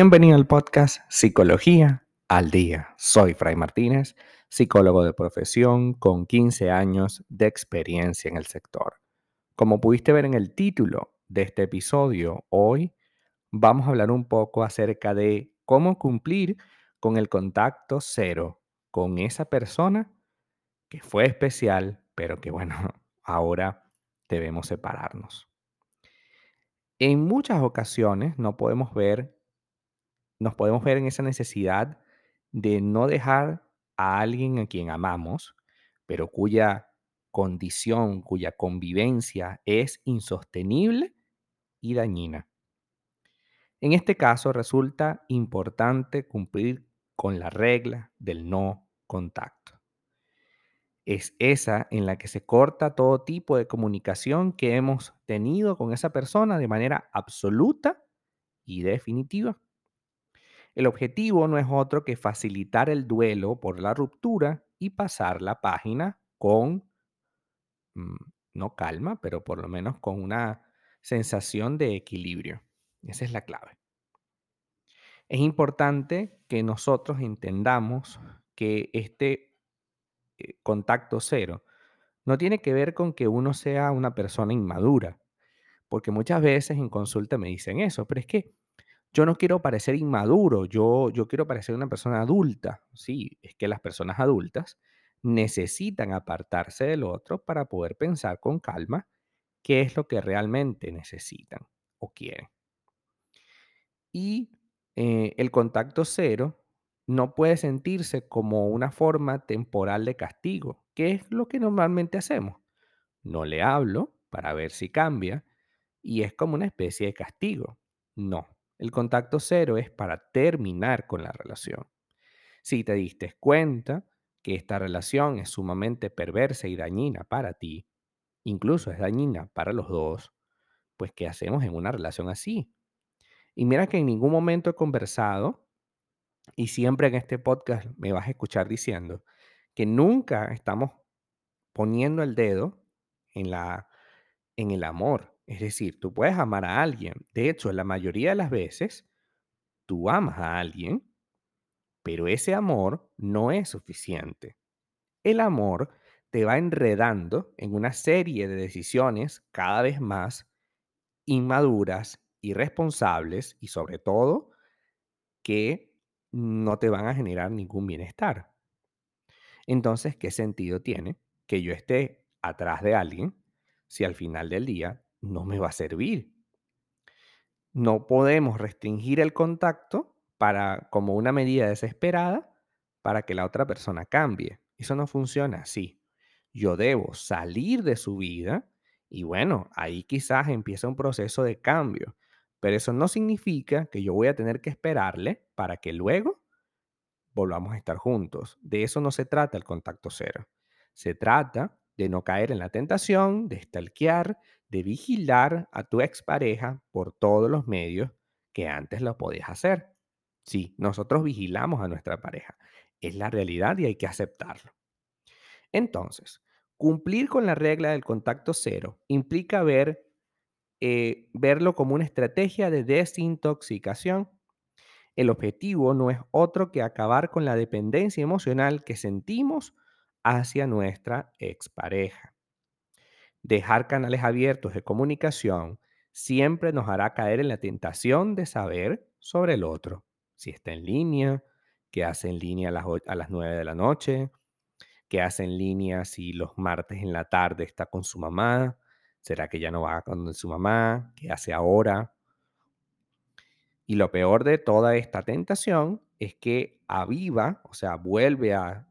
Bienvenido al podcast Psicología al Día. Soy Fray Martínez, psicólogo de profesión con 15 años de experiencia en el sector. Como pudiste ver en el título de este episodio, hoy vamos a hablar un poco acerca de cómo cumplir con el contacto cero con esa persona que fue especial, pero que bueno, ahora debemos separarnos. En muchas ocasiones no podemos ver nos podemos ver en esa necesidad de no dejar a alguien a quien amamos, pero cuya condición, cuya convivencia es insostenible y dañina. En este caso resulta importante cumplir con la regla del no contacto. Es esa en la que se corta todo tipo de comunicación que hemos tenido con esa persona de manera absoluta y definitiva. El objetivo no es otro que facilitar el duelo por la ruptura y pasar la página con, mm, no calma, pero por lo menos con una sensación de equilibrio. Esa es la clave. Es importante que nosotros entendamos que este eh, contacto cero no tiene que ver con que uno sea una persona inmadura, porque muchas veces en consulta me dicen eso, pero es que yo no quiero parecer inmaduro, yo, yo quiero parecer una persona adulta. Sí, es que las personas adultas necesitan apartarse del otro para poder pensar con calma qué es lo que realmente necesitan o quieren. Y eh, el contacto cero no puede sentirse como una forma temporal de castigo, que es lo que normalmente hacemos. No le hablo para ver si cambia y es como una especie de castigo. No, el contacto cero es para terminar con la relación. Si te diste cuenta que esta relación es sumamente perversa y dañina para ti, incluso es dañina para los dos, pues ¿qué hacemos en una relación así? Y mira que en ningún momento he conversado, y siempre en este podcast me vas a escuchar diciendo, que nunca estamos poniendo el dedo en, la, en el amor. Es decir, tú puedes amar a alguien. De hecho, la mayoría de las veces, tú amas a alguien, pero ese amor no es suficiente. El amor te va enredando en una serie de decisiones cada vez más inmaduras, irresponsables y sobre todo que no te van a generar ningún bienestar. Entonces, ¿qué sentido tiene que yo esté atrás de alguien si al final del día no me va a servir? No podemos restringir el contacto para como una medida desesperada para que la otra persona cambie. Eso no funciona así. Yo debo salir de su vida y bueno, ahí quizás empieza un proceso de cambio, pero eso no significa que yo voy a tener que esperarle para que luego volvamos a estar juntos. De eso no se trata el contacto cero. Se trata de no caer en la tentación, de stalkear, de vigilar a tu expareja por todos los medios que antes lo podías hacer. Sí, nosotros vigilamos a nuestra pareja. Es la realidad y hay que aceptarlo. Entonces, cumplir con la regla del contacto cero implica ver, eh, verlo como una estrategia de desintoxicación. El objetivo no es otro que acabar con la dependencia emocional que sentimos hacia nuestra expareja. Dejar canales abiertos de comunicación siempre nos hará caer en la tentación de saber sobre el otro, si está en línea, qué hace en línea a las, a las 9 de la noche, qué hace en línea si los martes en la tarde está con su mamá, será que ya no va con su mamá, qué hace ahora. Y lo peor de toda esta tentación es que aviva, o sea, vuelve a,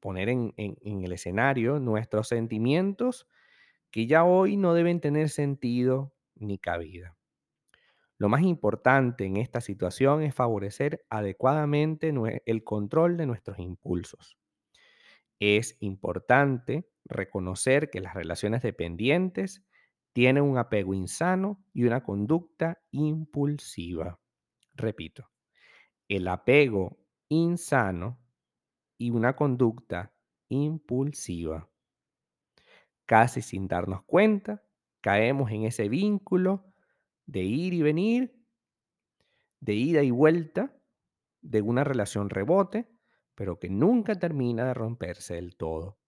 poner en, en el escenario nuestros sentimientos que ya hoy no deben tener sentido ni cabida. Lo más importante en esta situación es favorecer adecuadamente el control de nuestros impulsos. Es importante reconocer que las relaciones dependientes tienen un apego insano y una conducta impulsiva. Repito, el apego insano y una conducta impulsiva. Casi sin darnos cuenta, caemos en ese vínculo de ir y venir, de ida y vuelta de una relación rebote, pero que nunca termina de romperse del todo.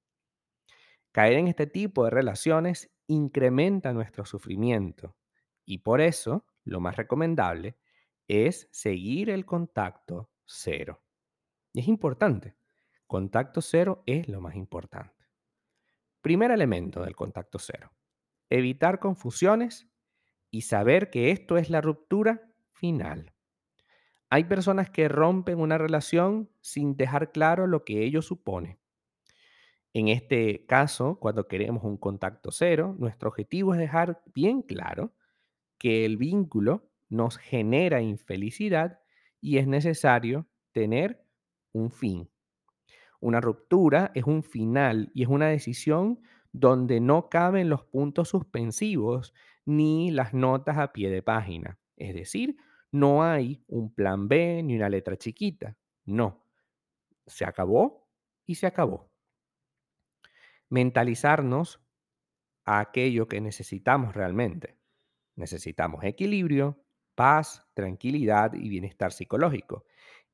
Caer en este tipo de relaciones incrementa nuestro sufrimiento y por eso lo más recomendable es seguir el contacto cero. Y es importante, contacto cero es lo más importante. Primer elemento del contacto cero, evitar confusiones y saber que esto es la ruptura final. Hay personas que rompen una relación sin dejar claro lo que ello supone. En este caso, cuando queremos un contacto cero, nuestro objetivo es dejar bien claro que el vínculo nos genera infelicidad y es necesario tener un fin. Una ruptura es un final y es una decisión donde no caben los puntos suspensivos ni las notas a pie de página. Es decir, no hay un plan B ni una letra chiquita. No. Se acabó y se acabó. Mentalizarnos a aquello que necesitamos realmente. Necesitamos equilibrio, paz, tranquilidad y bienestar psicológico.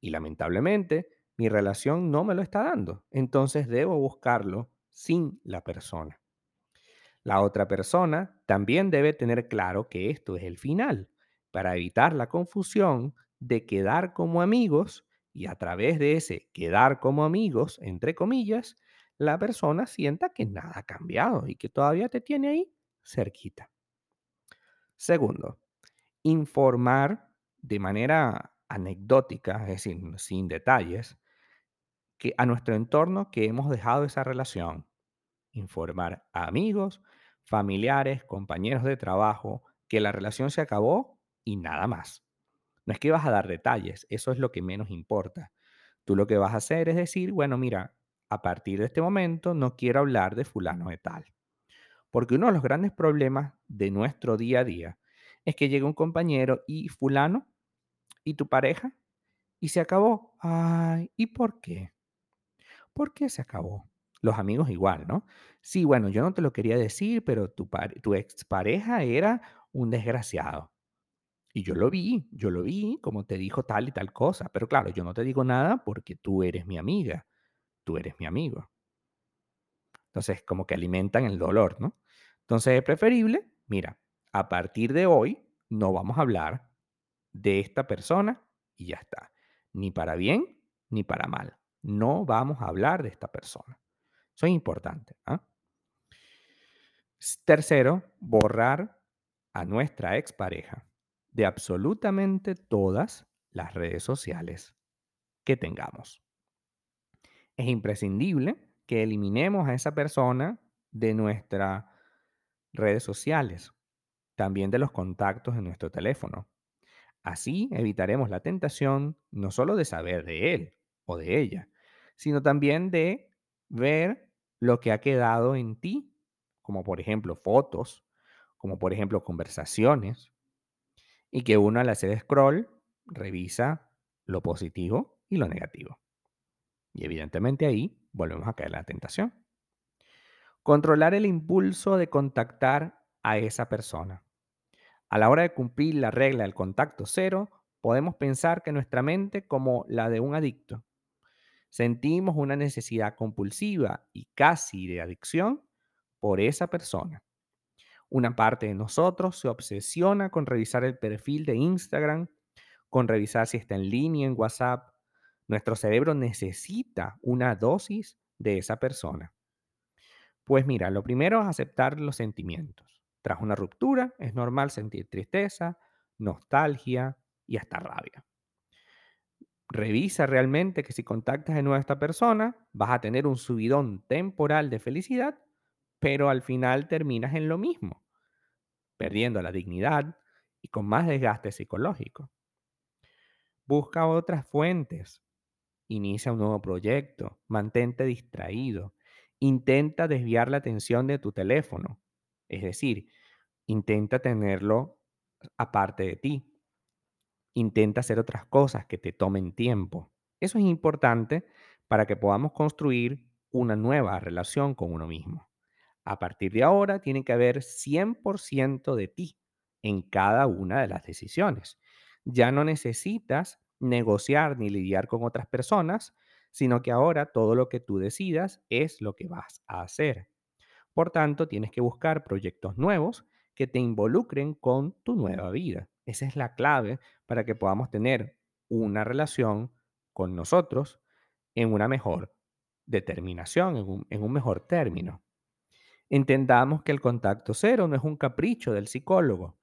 Y lamentablemente, mi relación no me lo está dando. Entonces debo buscarlo sin la persona. La otra persona también debe tener claro que esto es el final, para evitar la confusión de quedar como amigos y a través de ese quedar como amigos, entre comillas, la persona sienta que nada ha cambiado y que todavía te tiene ahí cerquita. Segundo, informar de manera anecdótica, es decir, sin detalles, a nuestro entorno que hemos dejado esa relación. Informar a amigos, familiares, compañeros de trabajo, que la relación se acabó y nada más. No es que vas a dar detalles, eso es lo que menos importa. Tú lo que vas a hacer es decir, bueno, mira, a partir de este momento no quiero hablar de fulano de tal. Porque uno de los grandes problemas de nuestro día a día es que llega un compañero y fulano y tu pareja y se acabó. Ay, ¿y por qué? ¿Por qué se acabó? Los amigos igual, ¿no? Sí, bueno, yo no te lo quería decir, pero tu, tu expareja era un desgraciado. Y yo lo vi, yo lo vi, como te dijo tal y tal cosa. Pero claro, yo no te digo nada porque tú eres mi amiga, tú eres mi amigo. Entonces, como que alimentan el dolor, ¿no? Entonces es preferible, mira, a partir de hoy no vamos a hablar de esta persona y ya está. Ni para bien ni para mal. No vamos a hablar de esta persona. Eso es importante. ¿ah? Tercero, borrar a nuestra expareja de absolutamente todas las redes sociales que tengamos. Es imprescindible que eliminemos a esa persona de nuestras redes sociales, también de los contactos en nuestro teléfono. Así evitaremos la tentación no solo de saber de él o de ella, sino también de ver lo que ha quedado en ti, como por ejemplo fotos, como por ejemplo conversaciones, y que uno al hacer scroll revisa lo positivo y lo negativo. Y evidentemente ahí volvemos a caer en la tentación. Controlar el impulso de contactar a esa persona. A la hora de cumplir la regla del contacto cero, podemos pensar que nuestra mente como la de un adicto. Sentimos una necesidad compulsiva y casi de adicción por esa persona. Una parte de nosotros se obsesiona con revisar el perfil de Instagram, con revisar si está en línea en WhatsApp. Nuestro cerebro necesita una dosis de esa persona. Pues mira, lo primero es aceptar los sentimientos. Tras una ruptura es normal sentir tristeza, nostalgia y hasta rabia. Revisa realmente que si contactas de nuevo a esta persona, vas a tener un subidón temporal de felicidad, pero al final terminas en lo mismo perdiendo la dignidad y con más desgaste psicológico. Busca otras fuentes. Inicia un nuevo proyecto. Mantente distraído. Intenta desviar la atención de tu teléfono. Es decir, intenta tenerlo aparte de ti. Intenta hacer otras cosas que te tomen tiempo. Eso es importante para que podamos construir una nueva relación con uno mismo. A partir de ahora tiene que haber 100% de ti en cada una de las decisiones. Ya no necesitas negociar ni lidiar con otras personas, sino que ahora todo lo que tú decidas es lo que vas a hacer. Por tanto, tienes que buscar proyectos nuevos que te involucren con tu nueva vida. Esa es la clave para que podamos tener una relación con nosotros en una mejor determinación, en un, en un mejor término. Entendamos que el contacto cero no es un capricho del psicólogo.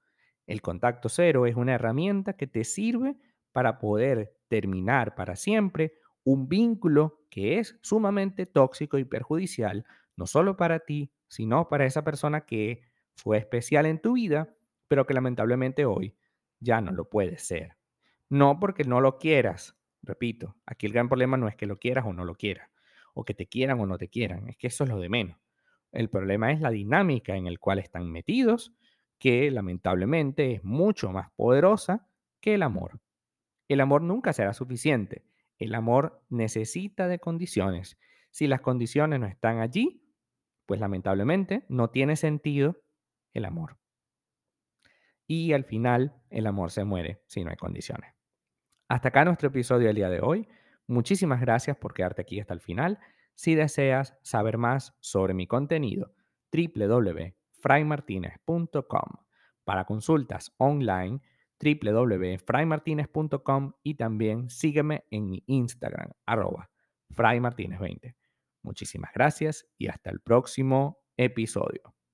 El contacto cero es una herramienta que te sirve para poder terminar para siempre un vínculo que es sumamente tóxico y perjudicial, no solo para ti, sino para esa persona que fue especial en tu vida, pero que lamentablemente hoy ya no lo puede ser. No porque no lo quieras, repito, aquí el gran problema no es que lo quieras o no lo quieras, o que te quieran o no te quieran, es que eso es lo de menos. El problema es la dinámica en la cual están metidos, que lamentablemente es mucho más poderosa que el amor. El amor nunca será suficiente. El amor necesita de condiciones. Si las condiciones no están allí, pues lamentablemente no tiene sentido el amor. Y al final el amor se muere si no hay condiciones. Hasta acá nuestro episodio del día de hoy. Muchísimas gracias por quedarte aquí hasta el final. Si deseas saber más sobre mi contenido, www.fraymartinez.com. Para consultas online, www.fraymartinez.com y también sígueme en mi Instagram, arroba fraymartinez20. Muchísimas gracias y hasta el próximo episodio.